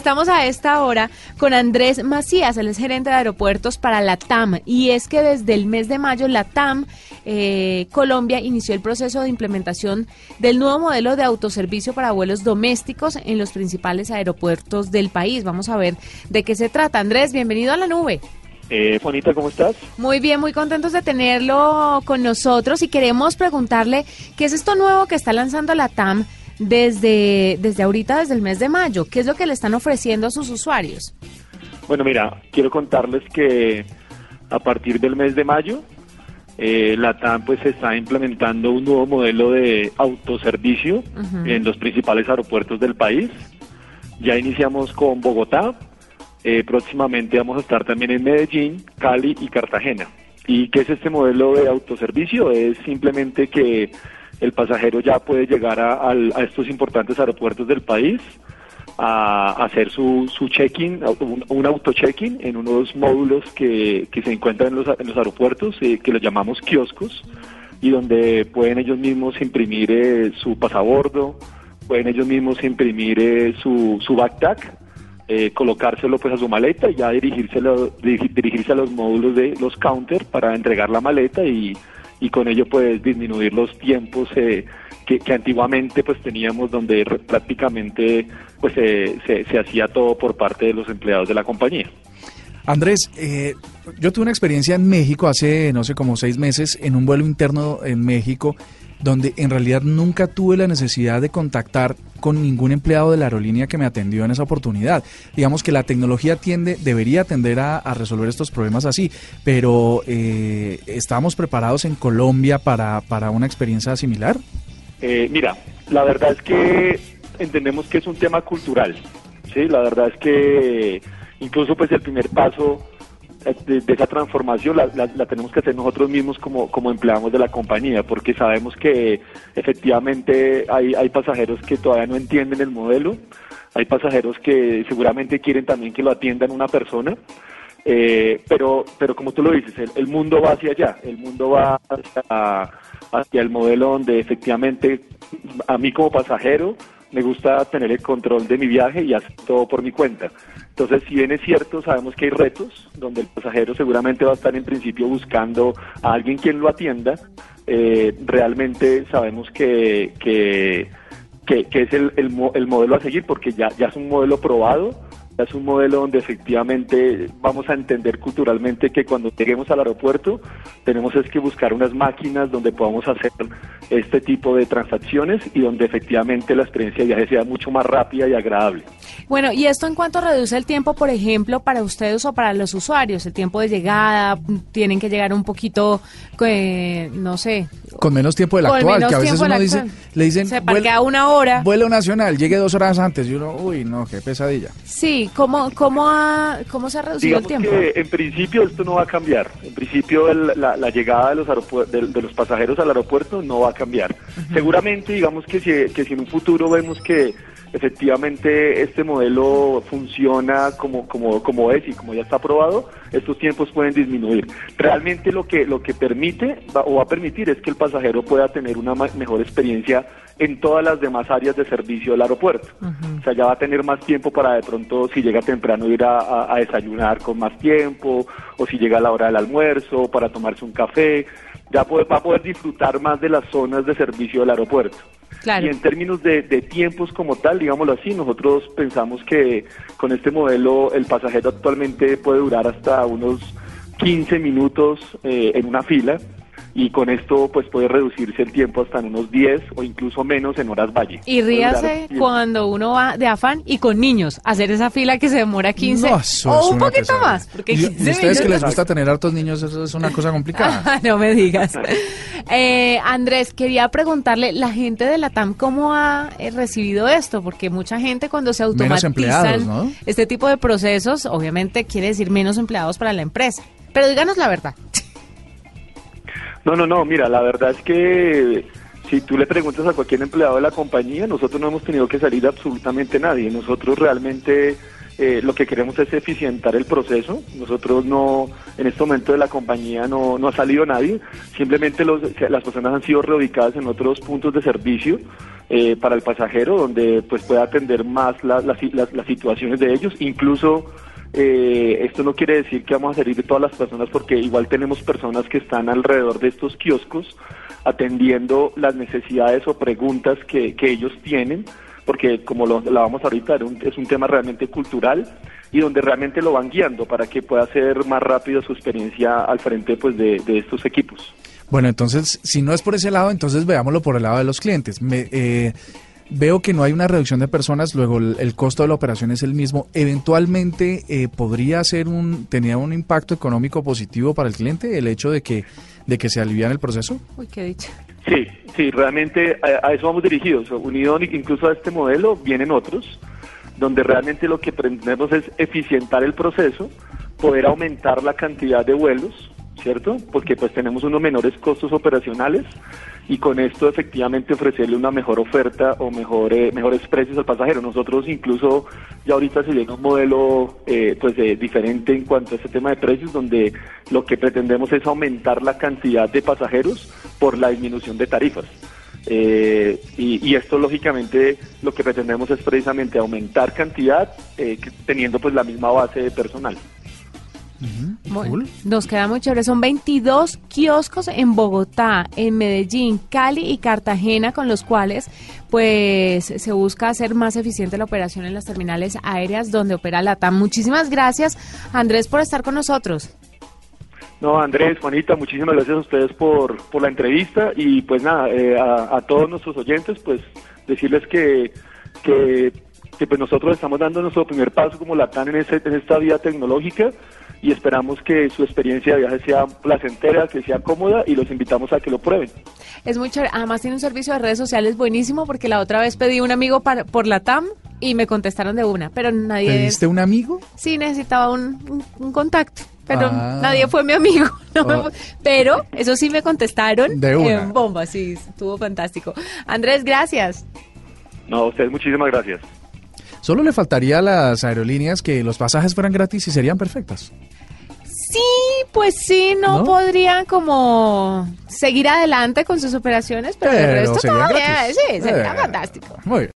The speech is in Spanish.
Estamos a esta hora con Andrés Macías, él es gerente de aeropuertos para la TAM y es que desde el mes de mayo la TAM eh, Colombia inició el proceso de implementación del nuevo modelo de autoservicio para vuelos domésticos en los principales aeropuertos del país. Vamos a ver de qué se trata. Andrés, bienvenido a la nube. Eh, Juanita, ¿cómo estás? Muy bien, muy contentos de tenerlo con nosotros y queremos preguntarle qué es esto nuevo que está lanzando la TAM desde, desde ahorita, desde el mes de mayo. ¿Qué es lo que le están ofreciendo a sus usuarios? Bueno, mira, quiero contarles que a partir del mes de mayo, eh, la TAM pues está implementando un nuevo modelo de autoservicio en los principales aeropuertos del país. Ya iniciamos con Bogotá, eh, próximamente vamos a estar también en Medellín, Cali y Cartagena. ¿Y qué es este modelo de autoservicio? Es simplemente que el pasajero ya puede llegar a, estos importantes aeropuertos del país a, hacer su, su check-in, un, auto-check-in en unos módulos que, se encuentran en los, aeropuertos, eh, que los llamamos kioscos, y donde pueden ellos mismos imprimir eh, su pasabordo, pueden ellos mismos imprimir eh, su, su backpack, colocárselo pues a su maleta y ya dirigirse, dirigirse a los módulos de los counter para entregar la maleta y y con ello pues disminuir los tiempos eh, que, antiguamente pues teníamos donde prácticamente pues se, se, hacía todo por parte de los empleados de la compañía. Andrés, eh, yo tuve una experiencia en México hace, no sé, como seis meses, en un vuelo interno en México, donde en realidad nunca tuve la necesidad de contactar con ningún empleado de la aerolínea que me atendió en esa oportunidad. Digamos que la tecnología tiende, debería tender a, resolver estos problemas así, pero eh, ¿estamos preparados en Colombia para, para una experiencia similar? Eh, mira, la verdad es que entendemos que es un tema cultural, ¿sí? La verdad es que incluso pues el primer paso de, esa transformación la, tenemos que hacer nosotros mismos como, como empleados de la compañía, porque sabemos que efectivamente hay, hay pasajeros que todavía no entienden el modelo, hay pasajeros que seguramente quieren también que lo atiendan una persona, eh, pero, pero como tú lo dices, el, mundo va hacia allá, el mundo va hacia, hacia el modelo donde efectivamente a mí como pasajero me gusta tener el control de mi viaje y hacer todo por mi cuenta. Entonces, si bien es cierto, sabemos que hay retos donde el pasajero seguramente va a estar en principio buscando a alguien quien lo atienda. Eh, realmente sabemos que, que, que, es el, el, el, modelo a seguir porque ya, ya es un modelo probado es un modelo donde efectivamente vamos a entender culturalmente que cuando lleguemos al aeropuerto tenemos es que buscar unas máquinas donde podamos hacer este tipo de transacciones y donde efectivamente la experiencia de viaje sea mucho más rápida y agradable. Bueno, ¿y esto en cuanto reduce el tiempo, por ejemplo, para ustedes o para los usuarios? El tiempo de llegada, tienen que llegar un poquito, eh, no sé. Con menos tiempo del actual, que a veces uno dice, le dicen, se parquea una hora. Vuelo nacional, llegue dos horas antes y uno, uy, no, qué pesadilla. Sí, ¿cómo, cómo, ha, cómo se ha reducido el tiempo? Que en principio esto no va a cambiar. En principio la, llegada de los, de, los pasajeros al aeropuerto no va a cambiar. Seguramente, digamos que si, que si en un futuro vemos que efectivamente este modelo funciona como, como, como es y como ya está aprobado, estos tiempos pueden disminuir. Realmente lo que, lo que permite o va a permitir es que el pasajero pueda tener una mejor experiencia en todas las demás áreas de servicio del aeropuerto. O sea, ya va a tener más tiempo para de pronto, si llega temprano, ir a, a desayunar con más tiempo, o si llega a la hora del almuerzo, para tomarse un café, ya va a poder disfrutar más de las zonas de servicio del aeropuerto. Y en términos de, tiempos como tal, digámoslo así, nosotros pensamos que con este modelo el pasajero actualmente puede durar hasta unos 15 minutos eh, en una fila y con esto pues puede reducirse el tiempo hasta en unos 10 o incluso menos en horas valle. Y ríase cuando uno va de afán y con niños, hacer esa fila que se demora 15 o un poquito más. Porque ¿Y, ustedes que les gusta tener hartos niños, eso es una cosa complicada. no me digas. Eh, Andrés, quería preguntarle, la gente de la TAM, ¿cómo ha eh, recibido esto? Porque mucha gente cuando se automatizan este tipo de procesos, obviamente quiere decir menos empleados para la empresa. Pero díganos la verdad. No, no, no, mira, la verdad es que si tú le preguntas a cualquier empleado de la compañía, nosotros no hemos tenido que salir absolutamente nadie. Nosotros realmente eh, lo que queremos es eficientar el proceso. Nosotros no, en este momento de la compañía no, no ha salido nadie. Simplemente los, las personas han sido reubicadas en otros puntos de servicio eh, para el pasajero, donde pues pueda atender más las, las situaciones de ellos. Incluso eh, esto no quiere decir que vamos a salir de todas las personas porque igual tenemos personas que están alrededor de estos kioscos atendiendo las necesidades o preguntas que, ellos tienen, porque como lo vamos ahorita, es un tema realmente cultural y donde realmente lo van guiando para que pueda ser más rápido su experiencia al frente pues, de, estos equipos. Bueno, entonces, si no es por ese lado, entonces veámoslo por el lado de los clientes. Me, eh, Veo que no hay una reducción de personas, luego el, costo de la operación es el mismo. Eventualmente eh, podría ser un tenía un impacto económico positivo para el cliente el hecho de que de que se alivian el proceso. Uy, qué dicho. Sí, sí, realmente a, eso vamos dirigidos. Unido incluso a este modelo vienen otros donde realmente lo que pretendemos es eficientar el proceso, poder aumentar la cantidad de vuelos, ¿cierto? Porque pues tenemos unos menores costos operacionales y con esto efectivamente ofrecerle una mejor oferta o mejor, mejores precios al pasajero. Nosotros incluso ya ahorita se viene un modelo eh, pues diferente en cuanto a este tema de precios donde lo que pretendemos es aumentar la cantidad de pasajeros por la disminución de tarifas. Eh, y, esto lógicamente lo que pretendemos es precisamente aumentar cantidad eh, teniendo pues la misma base de personal nos queda muy chévere. Son 22 kioscos en Bogotá, en Medellín, Cali y Cartagena, con los cuales pues se busca hacer más eficiente la operación en las terminales aéreas donde opera la TAM. Muchísimas gracias, Andrés, por estar con nosotros. No, Andrés, Juanita, muchísimas gracias a ustedes por, por la entrevista y pues nada, eh, a, todos nuestros oyentes, pues decirles que, que, pues nosotros estamos dando nuestro primer paso como la TAN en, ese, en esta vía tecnológica y esperamos que su experiencia de viaje sea placentera, que sea cómoda y los invitamos a que lo prueben. Es muy chévere. Además tiene un servicio de redes sociales buenísimo porque la otra vez pedí un amigo para, por la TAM y me contestaron de una, pero nadie... ¿Pediste un amigo? Sí, necesitaba un, contacto pero ah. nadie fue mi amigo. Oh. Pero eso sí me contestaron de una. en bomba, sí, estuvo fantástico. Andrés, gracias. No, a ustedes muchísimas gracias. Solo le faltaría a las aerolíneas que los pasajes fueran gratis y serían perfectas. Sí, pues sí, no, podrían como seguir adelante con sus operaciones, pero, el resto todavía, sí, sería eh. fantástico. Muy bien.